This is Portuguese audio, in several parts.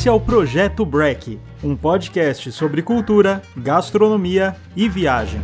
Esse é o Projeto Break, um podcast sobre cultura, gastronomia e viagem.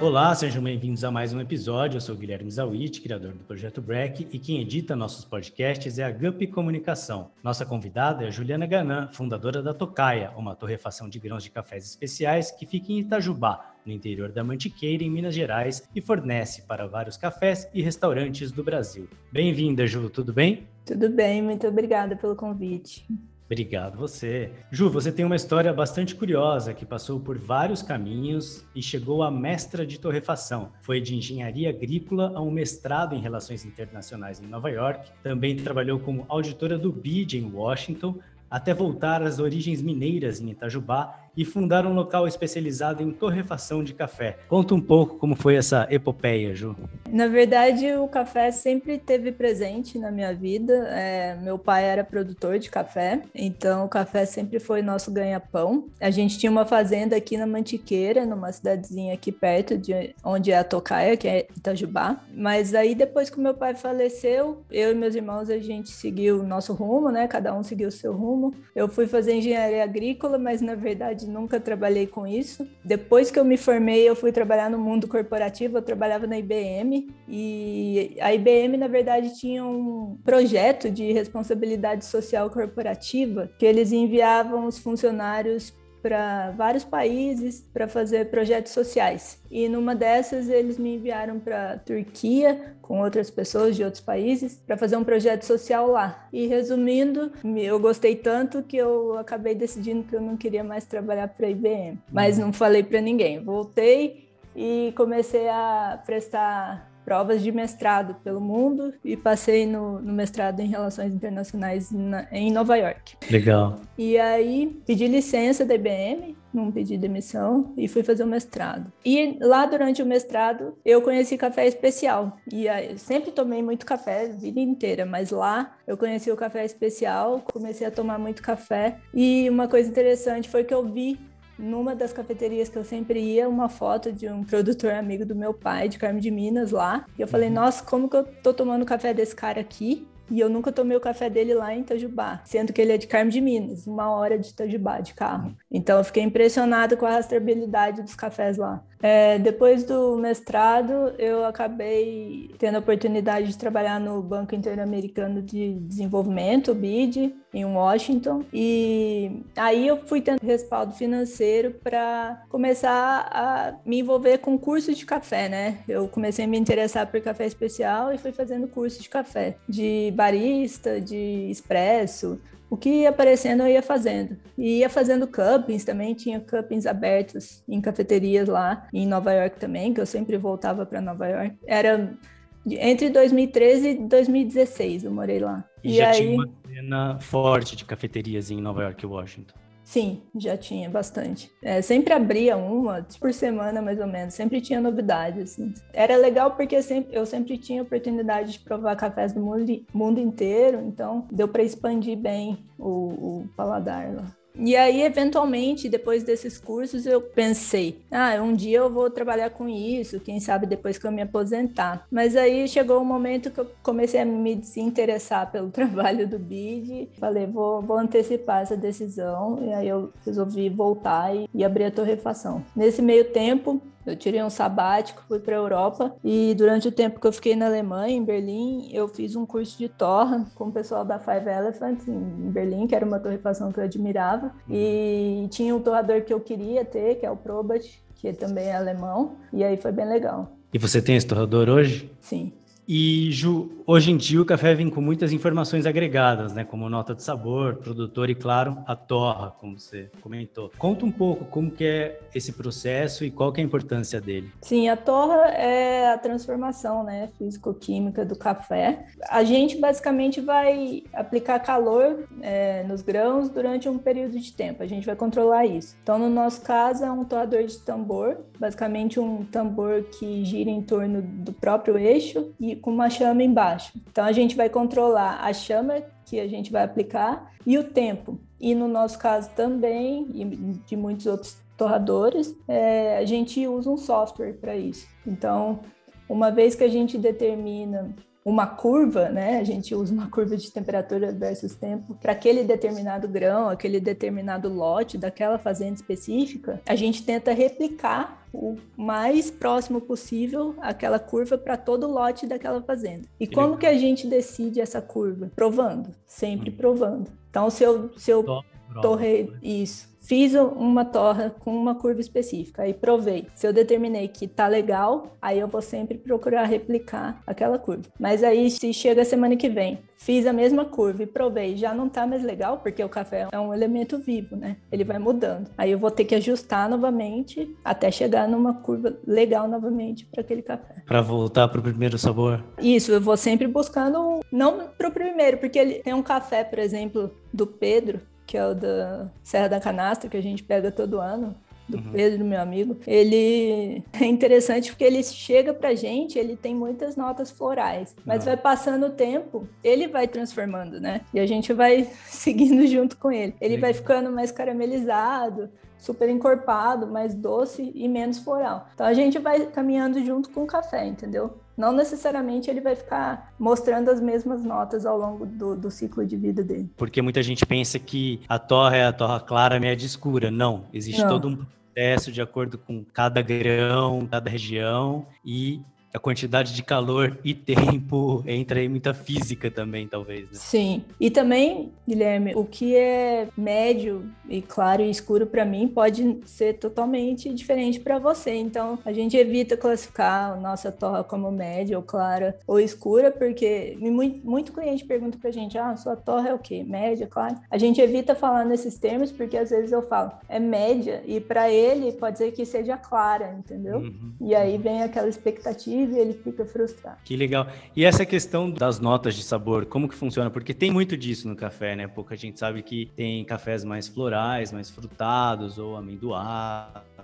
Olá, sejam bem-vindos a mais um episódio. Eu sou Guilherme Zawit, criador do Projeto Break, e quem edita nossos podcasts é a Gup Comunicação. Nossa convidada é Juliana Ganan, fundadora da Tocaia, uma torrefação de grãos de cafés especiais que fica em Itajubá, no interior da Mantiqueira, em Minas Gerais, e fornece para vários cafés e restaurantes do Brasil. Bem-vinda, Ju, tudo bem? Tudo bem, muito obrigada pelo convite. Obrigado você. Ju, você tem uma história bastante curiosa que passou por vários caminhos e chegou a mestra de torrefação. Foi de engenharia agrícola a um mestrado em relações internacionais em Nova York. Também trabalhou como auditora do BID em Washington, até voltar às origens mineiras em Itajubá e fundar um local especializado em torrefação de café. Conta um pouco como foi essa epopeia, Ju. Na verdade, o café sempre teve presente na minha vida. É, meu pai era produtor de café, então o café sempre foi nosso ganha-pão. A gente tinha uma fazenda aqui na Mantiqueira, numa cidadezinha aqui perto de onde é a Tocaia, que é Itajubá. Mas aí depois que meu pai faleceu, eu e meus irmãos a gente seguiu o nosso rumo, né? Cada um seguiu o seu rumo. Eu fui fazer engenharia agrícola, mas na verdade nunca trabalhei com isso. Depois que eu me formei, eu fui trabalhar no mundo corporativo, eu trabalhava na IBM e a IBM, na verdade, tinha um projeto de responsabilidade social corporativa que eles enviavam os funcionários para vários países para fazer projetos sociais. E numa dessas eles me enviaram para Turquia com outras pessoas de outros países para fazer um projeto social lá. E resumindo, eu gostei tanto que eu acabei decidindo que eu não queria mais trabalhar para a IBM, mas não falei para ninguém. Voltei e comecei a prestar provas de mestrado pelo mundo e passei no, no mestrado em Relações Internacionais na, em Nova York. Legal. E aí pedi licença da IBM, não pedi demissão e fui fazer o mestrado. E lá durante o mestrado eu conheci café especial. E aí, sempre tomei muito café a vida inteira, mas lá eu conheci o café especial, comecei a tomar muito café. E uma coisa interessante foi que eu vi numa das cafeterias que eu sempre ia, uma foto de um produtor amigo do meu pai, de Carmo de Minas, lá. E eu falei, uhum. nossa, como que eu tô tomando café desse cara aqui? E eu nunca tomei o café dele lá em Itajubá, sendo que ele é de Carmo de Minas, uma hora de Itajubá de carro. Então eu fiquei impressionada com a rastreabilidade dos cafés lá. É, depois do mestrado, eu acabei tendo a oportunidade de trabalhar no Banco Interamericano de Desenvolvimento, o BID, em Washington. E aí eu fui tendo respaldo financeiro para começar a me envolver com cursos de café, né? Eu comecei a me interessar por café especial e fui fazendo cursos de café, de barista, de expresso, o que ia aparecendo eu ia fazendo. E ia fazendo cuppings também, tinha cuppings abertos em cafeterias lá, em Nova York também, que eu sempre voltava para Nova York. Era entre 2013 e 2016 eu morei lá. E, e já aí... tinha uma cena forte de cafeterias em Nova York e Washington. Sim, já tinha bastante. É, sempre abria uma por semana, mais ou menos. Sempre tinha novidades. Assim. Era legal porque sempre, eu sempre tinha oportunidade de provar cafés do mundo, mundo inteiro, então deu para expandir bem o, o paladar lá. E aí, eventualmente, depois desses cursos, eu pensei: ah, um dia eu vou trabalhar com isso, quem sabe depois que eu me aposentar. Mas aí chegou um momento que eu comecei a me desinteressar pelo trabalho do BID. Falei: vou, vou antecipar essa decisão. E aí eu resolvi voltar e, e abrir a torrefação. Nesse meio tempo, eu tirei um sabático, fui para a Europa e durante o tempo que eu fiquei na Alemanha, em Berlim, eu fiz um curso de torra com o pessoal da Five Elephants em Berlim, que era uma torrefação que eu admirava. E tinha um torrador que eu queria ter, que é o Probat, que também é alemão, e aí foi bem legal. E você tem esse torrador hoje? Sim. E, Ju, hoje em dia o café vem com muitas informações agregadas, né? Como nota de sabor, produtor e, claro, a torra, como você comentou. Conta um pouco como que é esse processo e qual que é a importância dele. Sim, a torra é a transformação, né? Físico-química do café. A gente basicamente vai aplicar calor é, nos grãos durante um período de tempo. A gente vai controlar isso. Então, no nosso caso, é um torrador de tambor, basicamente um tambor que gira em torno do próprio eixo e com uma chama embaixo. Então a gente vai controlar a chama que a gente vai aplicar e o tempo. E no nosso caso também, e de muitos outros torradores, é, a gente usa um software para isso. Então uma vez que a gente determina uma curva, né? A gente usa uma curva de temperatura versus tempo para aquele determinado grão, aquele determinado lote daquela fazenda específica. A gente tenta replicar o mais próximo possível aquela curva para todo o lote daquela fazenda. E que como legal. que a gente decide essa curva? Provando, sempre hum. provando. Então, se eu, se eu torrei isso Fiz uma torra com uma curva específica, aí provei. Se eu determinei que tá legal, aí eu vou sempre procurar replicar aquela curva. Mas aí, se chega a semana que vem, fiz a mesma curva e provei, já não tá mais legal, porque o café é um elemento vivo, né? Ele vai mudando. Aí eu vou ter que ajustar novamente até chegar numa curva legal novamente para aquele café. Para voltar pro primeiro sabor. Isso, eu vou sempre buscando, não pro primeiro, porque ele tem um café, por exemplo, do Pedro, que é o da Serra da Canastra, que a gente pega todo ano, do uhum. Pedro, meu amigo. Ele é interessante porque ele chega pra gente, ele tem muitas notas florais, mas vai passando o tempo, ele vai transformando, né? E a gente vai seguindo junto com ele. Ele vai ficando mais caramelizado, super encorpado, mais doce e menos floral. Então a gente vai caminhando junto com o café, entendeu? Não necessariamente ele vai ficar mostrando as mesmas notas ao longo do, do, ciclo de vida dele. Porque muita gente pensa que a torra é a torra clara, média escura. Não, existe Não. todo um processo de acordo com cada grão, cada região e a quantidade de calor e tempo entra aí muita física também, talvez. Né? Sim. E também, Guilherme, o que é médio e claro e escuro para mim pode ser totalmente diferente para você. Então, a gente evita classificar a nossa torra como média ou clara ou escura, porque muito, muito cliente pergunta pra gente: "Ah, sua torra é o quê? Média, clara?". A gente evita falar nesses termos porque às vezes eu falo: "É média" e para ele pode ser que seja clara, entendeu? Uhum. E aí vem aquela expectativa e ele fica frustrado. Que legal. E essa questão das notas de sabor, como que funciona? Porque tem muito disso no café, né? Pouca gente sabe que tem cafés mais florais, mais frutados ou amendoados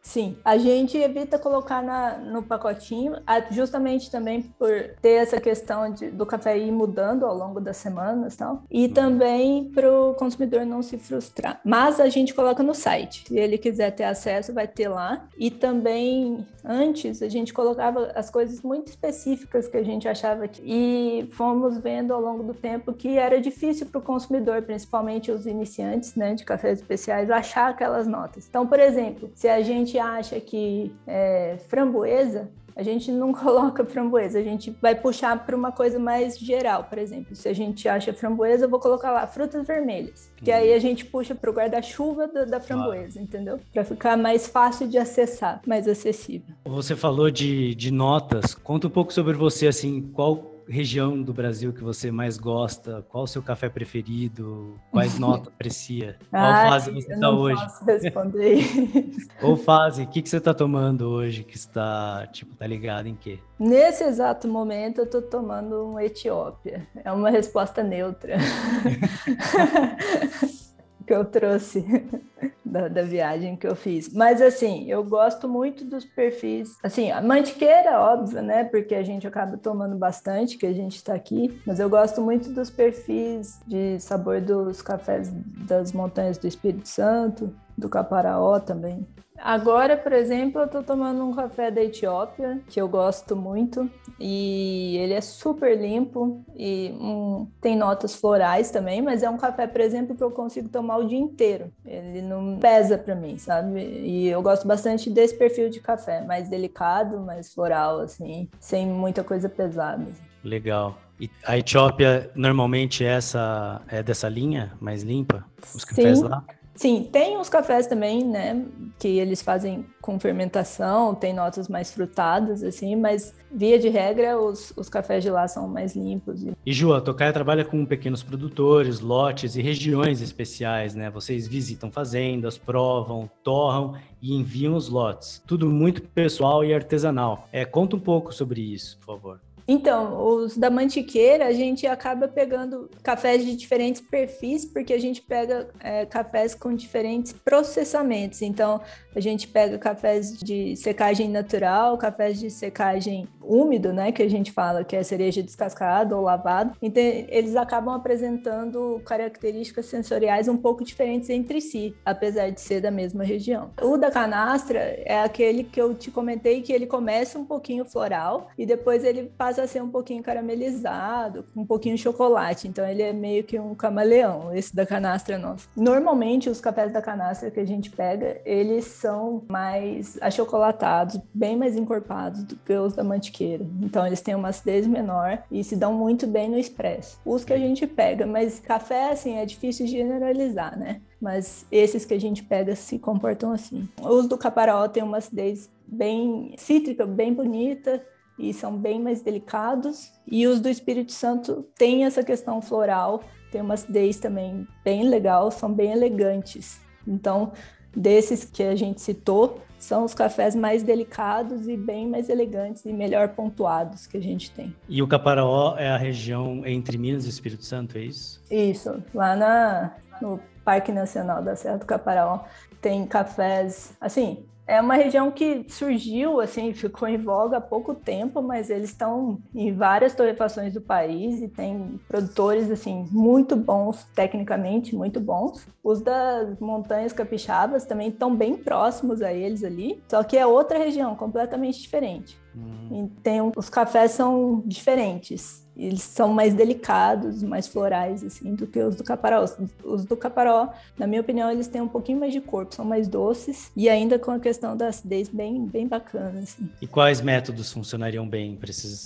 Sim, a gente evita colocar na, no pacotinho, justamente também por ter essa questão de, do café ir mudando ao longo das semanas tal, e uhum. também para o consumidor não se frustrar. Mas a gente coloca no site. Se ele quiser ter acesso, vai ter lá. E também, antes, a gente colocava as coisas muito específicas que a gente achava que. E fomos vendo ao longo do tempo que era difícil para o consumidor, principalmente os iniciantes né, de cafés especiais, achar aquelas notas. Então, por exemplo, se a gente acha que é, framboesa, a gente não coloca framboesa, a gente vai puxar para uma coisa mais geral, por exemplo. Se a gente acha framboesa, eu vou colocar lá frutas vermelhas, que uhum. aí a gente puxa para o guarda-chuva da, da, framboesa, entendeu? Para ficar mais fácil de acessar, mais acessível. Você falou de, de notas, conta um pouco sobre você, assim, qual região do Brasil que você mais gosta? Qual o seu café preferido? Quais notas aprecia? Qual ah, fase você está hoje? Posso responder. Ou fase, o que, que você está tomando hoje que está, tipo, tá ligado em quê? Nesse exato momento eu estou tomando um Etiópia. É uma resposta neutra. que eu trouxe da, da, viagem que eu fiz. Mas assim, eu gosto muito dos perfis. Assim, a mantiqueira, óbvio, né? Porque a gente acaba tomando bastante, que a gente está aqui. Mas eu gosto muito dos perfis de sabor dos cafés das montanhas do Espírito Santo, do Caparaó também. Agora, por exemplo, eu tô tomando um café da Etiópia, que eu gosto muito, e ele é super limpo e um, tem notas florais também, mas é um café, por exemplo, que eu consigo tomar o dia inteiro. Ele não pesa para mim, sabe? E eu gosto bastante desse perfil de café, mais delicado, mais floral, assim, sem muita coisa pesada. Legal. E a Etiópia normalmente é essa é dessa linha mais limpa? Os cafés Sim. lá? Sim, tem os cafés também, né, que eles fazem com fermentação, tem notas mais frutadas, assim, mas via de regra os, os cafés de lá são mais limpos. E Ju, a Tocaia trabalha com pequenos produtores, lotes e regiões especiais, né? Vocês visitam fazendas, provam, torram e enviam os lotes. Tudo muito pessoal e artesanal. É, conta um pouco sobre isso, por favor. Então, os da Mantiqueira, a gente acaba pegando cafés de diferentes perfis, porque a gente pega é, cafés com diferentes processamentos. Então, a gente pega cafés de secagem natural, cafés de secagem úmido, né, que a gente fala que é cereja descascada ou lavado. Então, eles acabam apresentando características sensoriais um pouco diferentes entre si, apesar de ser da mesma região. O da canastra é aquele que eu te comentei que ele começa um pouquinho floral e depois ele passa a ser um pouquinho caramelizado, um pouquinho chocolate. Então ele é meio que um camaleão, esse da canastra nosso. Normalmente os cafés da canastra que a gente pega, eles são mais achocolatados, bem mais encorpados do que os da mantiqueira. Então eles têm uma acidez menor e se dão muito bem no expresso. Os que a gente pega, mas café assim é difícil generalizar, né? Mas esses que a gente pega se comportam assim. Os do caparó têm uma acidez bem cítrica, bem bonita, e são bem mais delicados. E os do Espírito Santo têm essa questão floral, tem uma acidez também bem legal, são bem elegantes. Então, desses que a gente citou, são os cafés mais delicados e bem mais elegantes e melhor pontuados que a gente tem. E o Caparaó é a região entre Minas e Espírito Santo, é isso? Isso, lá na, no Parque Nacional da Serra do Caparaó tem cafés, assim, é uma região que surgiu, assim, ficou em voga há pouco tempo, mas eles estão em várias torrefações do país e tem produtores, assim, muito bons, tecnicamente muito bons. Os das montanhas capixabas também estão bem próximos a eles ali, só que é outra região, completamente diferente. Hum. E tem, os cafés são diferentes eles são mais delicados, mais florais, assim, do que os do caparó. Os, os, do caparó, na minha opinião, eles têm um pouquinho mais de corpo, são mais doces e ainda com a questão da acidez bem, bem bacana, assim. E quais métodos funcionariam bem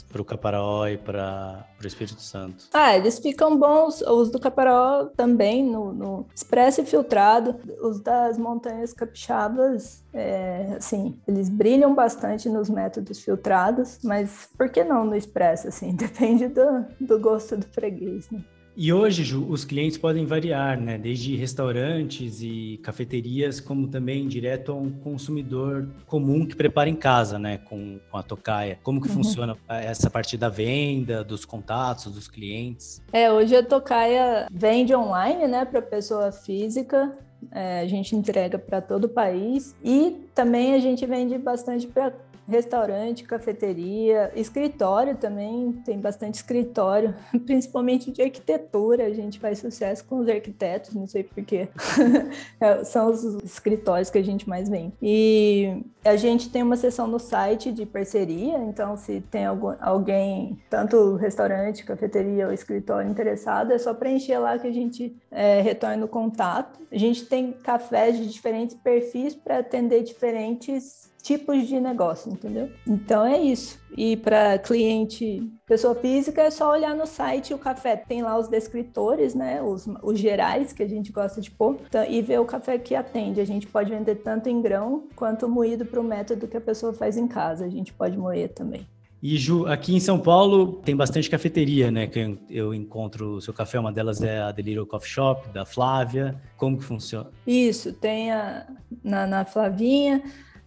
para o caparó e para o Espírito Santo? Ah, eles ficam bons, os do caparó também, no, no expresso e filtrado. Os das montanhas capixabas, é, assim, eles brilham bastante nos métodos filtrados, mas por que não no expresso, assim? Depende do, do gosto do freguês, né? E hoje, Ju, os clientes podem variar, né? Desde restaurantes e cafeterias, como também direto a um consumidor comum que prepara em casa, né? Com, com a tocaia. Como que uhum. funciona essa parte da venda, dos contatos, dos clientes? É, hoje a tocaia vende online, né? Para pessoa física. É, a gente entrega para todo o país e também a gente vende bastante para restaurante, cafeteria, escritório também, tem bastante escritório, principalmente de arquitetura, a gente faz sucesso com os arquitetos, não sei porquê, é, são os escritórios que a gente mais vende. E a gente tem uma seção no site de parceria, então se tem algum, alguém, tanto restaurante, cafeteria ou escritório interessado, é só preencher lá que a gente é, retorna o contato. A gente tem cafés de diferentes perfis para atender diferentes tipos de negócio, entendeu? Então é isso. E para cliente, pessoa física, é só olhar no site o café. Tem lá os descritores, né? Os, os gerais que a gente gosta de pôr, então, e ver o café que atende. A gente pode vender tanto em grão quanto moído para o método que a pessoa faz em casa. A gente pode moer também. E Ju, aqui em São Paulo tem bastante cafeteria, né? Que eu encontro o seu café, uma delas é a Delírio Coffee Shop, da Flávia. Como que funciona? Isso, tem a, na, na Flavinha,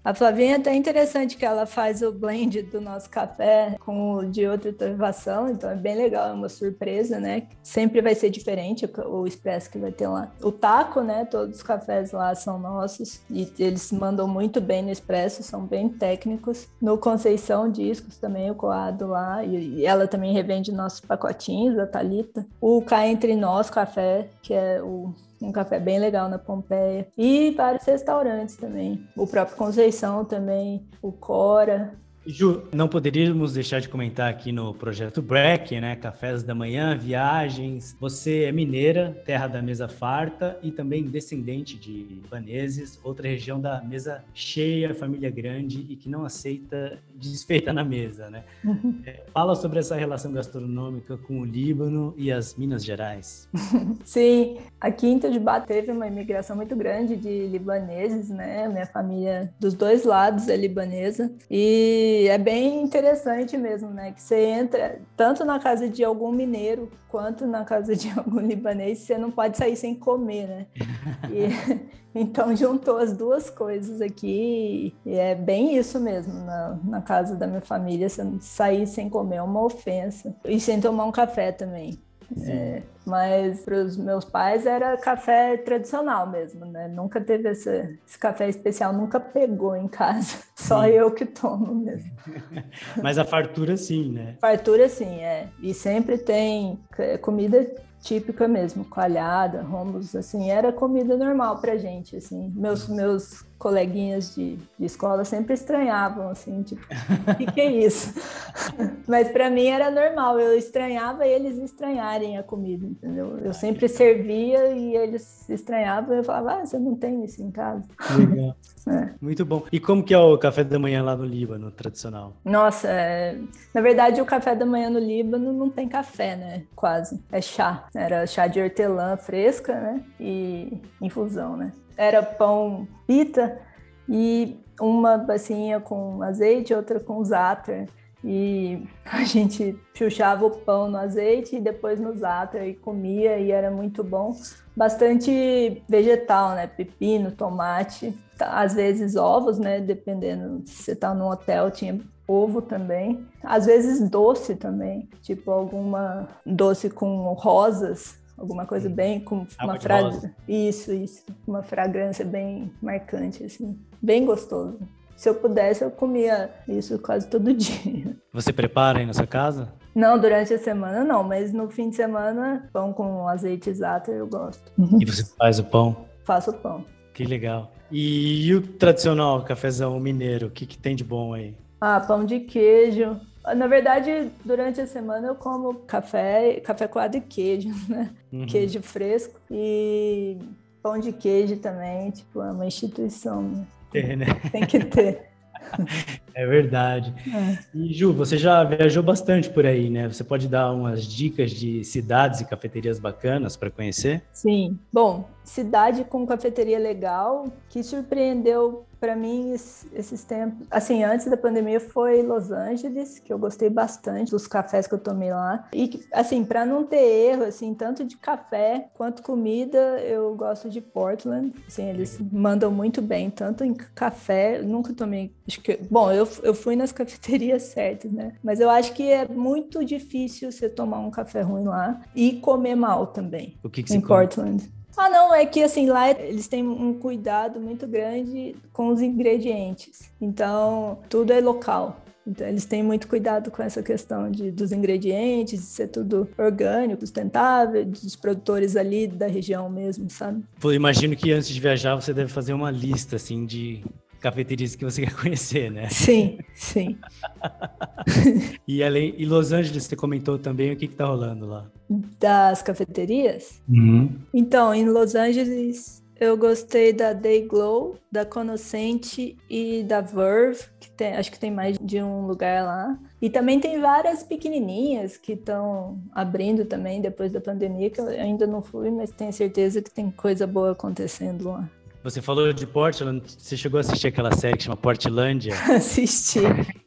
a Flavinha é interessante que ela faz o blend do nosso café com o de outra torrefação, então é bem legal, é uma surpresa, né? Sempre vai ser diferente o, expresso que vai ter lá. O taco, né? Todos os cafés lá são nossos e eles mandam muito bem no expresso, são bem técnicos. No Conceição Discos também, o coado lá, e, ela também revende nossos pacotinhos, a Talita. O Cá Entre Nós Café, que é o um café bem legal na Pompeia. E vários restaurantes também. O próprio Conceição também, o Cora. Ju, não poderíamos deixar de comentar aqui no projeto Break, né? Cafés da manhã, viagens. Você é mineira, terra da mesa farta e também descendente de libaneses, outra região da mesa cheia, família grande e que não aceita desfeita na mesa, né? Uhum. Fala sobre essa relação gastronômica com o Líbano e as Minas Gerais. Sim, aqui em Itajubá teve uma imigração muito grande de libaneses, né? Minha família dos dois lados é libanesa e é bem interessante mesmo, né? Que você entra tanto na casa de algum mineiro quanto na casa de algum libanês, você não pode sair sem comer, né? E, então juntou as duas coisas aqui e é bem isso mesmo. Na, na casa da minha família, você sair sem comer é uma ofensa. E sem tomar um café também. É, mas para os meus pais era café tradicional mesmo, né? Nunca teve esse, esse café especial, nunca pegou em casa. Só sim. eu que tomo mesmo. mas a fartura sim, né? Fartura sim, é. E sempre tem comida típica mesmo, coalhada, rombos, assim, era comida normal pra gente, assim. Meus, meus coleguinhas de, de escola sempre estranhavam, assim, tipo, o que, que é isso? Mas para mim era normal, eu estranhava eles estranharem a comida, entendeu? Eu sempre servia e eles estranhavam eu falava, ah, você não tem isso em casa. Legal. É. Muito bom. E como que é o café da manhã lá no Líbano, tradicional? Nossa, é... na verdade o café da manhã no Líbano não tem café, né? Quase. É chá. Era chá de hortelã fresca, né? E infusão, né? Era pão pita e uma bacinha com azeite, outra com za'atar. E a gente chuchava o pão no azeite e depois no za'atar e comia e era muito bom. Bastante vegetal, né? Pepino, tomate, às vezes ovos, né? Dependendo se você tá num hotel, tinha ovo também. Às vezes doce também, tipo alguma doce com rosas, alguma coisa bem com uma fragrância. Isso, isso, uma fragrância bem marcante assim, bem gostoso. Se eu pudesse, eu comia isso quase todo dia. Você prepara aí na sua casa? Não, durante a semana não, mas no fim de semana, pão com azeite exato eu gosto. E você faz o pão? Faço o pão. Que legal. E, o tradicional cafezão mineiro, o que, que tem de bom aí? Ah, pão de queijo, na verdade, durante a semana eu como café, café coado e queijo, né? Uhum. Queijo fresco e pão de queijo também, tipo, é uma instituição. É, né? Tem que ter. É verdade. É. E Ju, você já viajou bastante por aí, né? Você pode dar umas dicas de cidades e cafeterias bacanas para conhecer? Sim. Bom, cidade com cafeteria legal que surpreendeu para mim esses tempos, assim, antes da pandemia foi Los Angeles, que eu gostei bastante dos cafés que eu tomei lá. E assim, para não ter erro assim, tanto de café quanto comida, eu gosto de Portland. Assim, eles mandam muito bem, tanto em café, nunca tomei, acho que, bom, eu, eu fui nas cafeterias certas, né? Mas eu acho que é muito difícil você tomar um café ruim lá e comer mal também. O que, que em Portland? Come? Ah, não, é que assim, lá eles têm um cuidado muito grande com os ingredientes. Então, tudo é local. Então, eles têm muito cuidado com essa questão de, dos ingredientes, de ser tudo orgânico, sustentável, dos produtores ali da região mesmo, sabe? Eu imagino que antes de viajar você deve fazer uma lista, assim, de cafeterias que você quer conhecer, né? Sim, sim. e além, e Los Angeles, você comentou também o que está rolando lá? Das cafeterias? Uhum. Então, em Los Angeles, eu gostei da Day Glow, da Conocente e da Verve, que tem, acho que tem mais de um lugar lá. E também tem várias pequenininhas que estão abrindo também depois da pandemia, que eu ainda não fui, mas tenho certeza que tem coisa boa acontecendo lá. Você falou de Portland, você chegou a assistir aquela série que chama Portlandia? Assisti,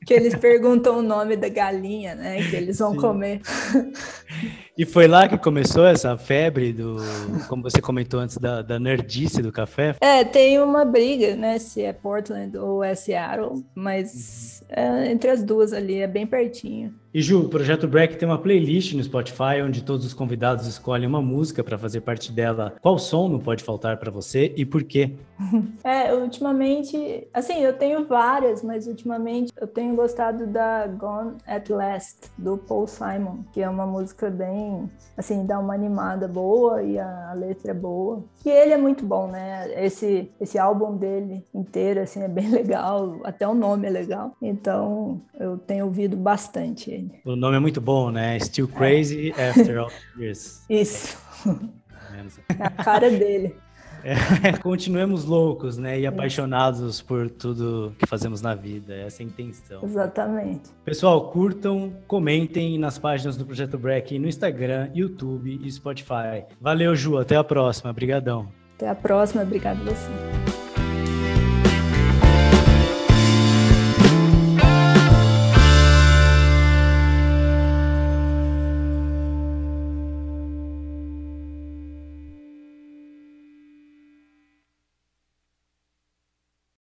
que eles perguntam o nome da galinha, né, que eles vão Sim. comer. E foi lá que começou essa febre do, como você comentou antes, da, da nerdice do café? É, tem uma briga, né, se é Portland ou é Seattle, mas é entre as duas ali, é bem pertinho. E Ju, o Projeto Break tem uma playlist no Spotify onde todos os convidados escolhem uma música para fazer parte dela. Qual som não pode faltar para você e por quê? É, ultimamente, assim, eu tenho várias, mas ultimamente eu tenho gostado da Gone at Last, do Paul Simon, que é uma música bem, assim, dá uma animada boa e a, letra é boa. E ele é muito bom, né? Esse, esse álbum dele inteiro, assim, é bem legal, até o nome é legal. Então, eu tenho ouvido bastante ele. O nome é muito bom, né? Still Crazy é. After All Years. Isso. É a cara dele. É, continuemos loucos, né? E apaixonados por tudo que fazemos na vida. Essa é a intenção. Exatamente. Pessoal, curtam, comentem nas páginas do Projeto Break no Instagram, YouTube e Spotify. Valeu, Ju. Até a próxima. Obrigadão. Até a próxima. Obrigado a você.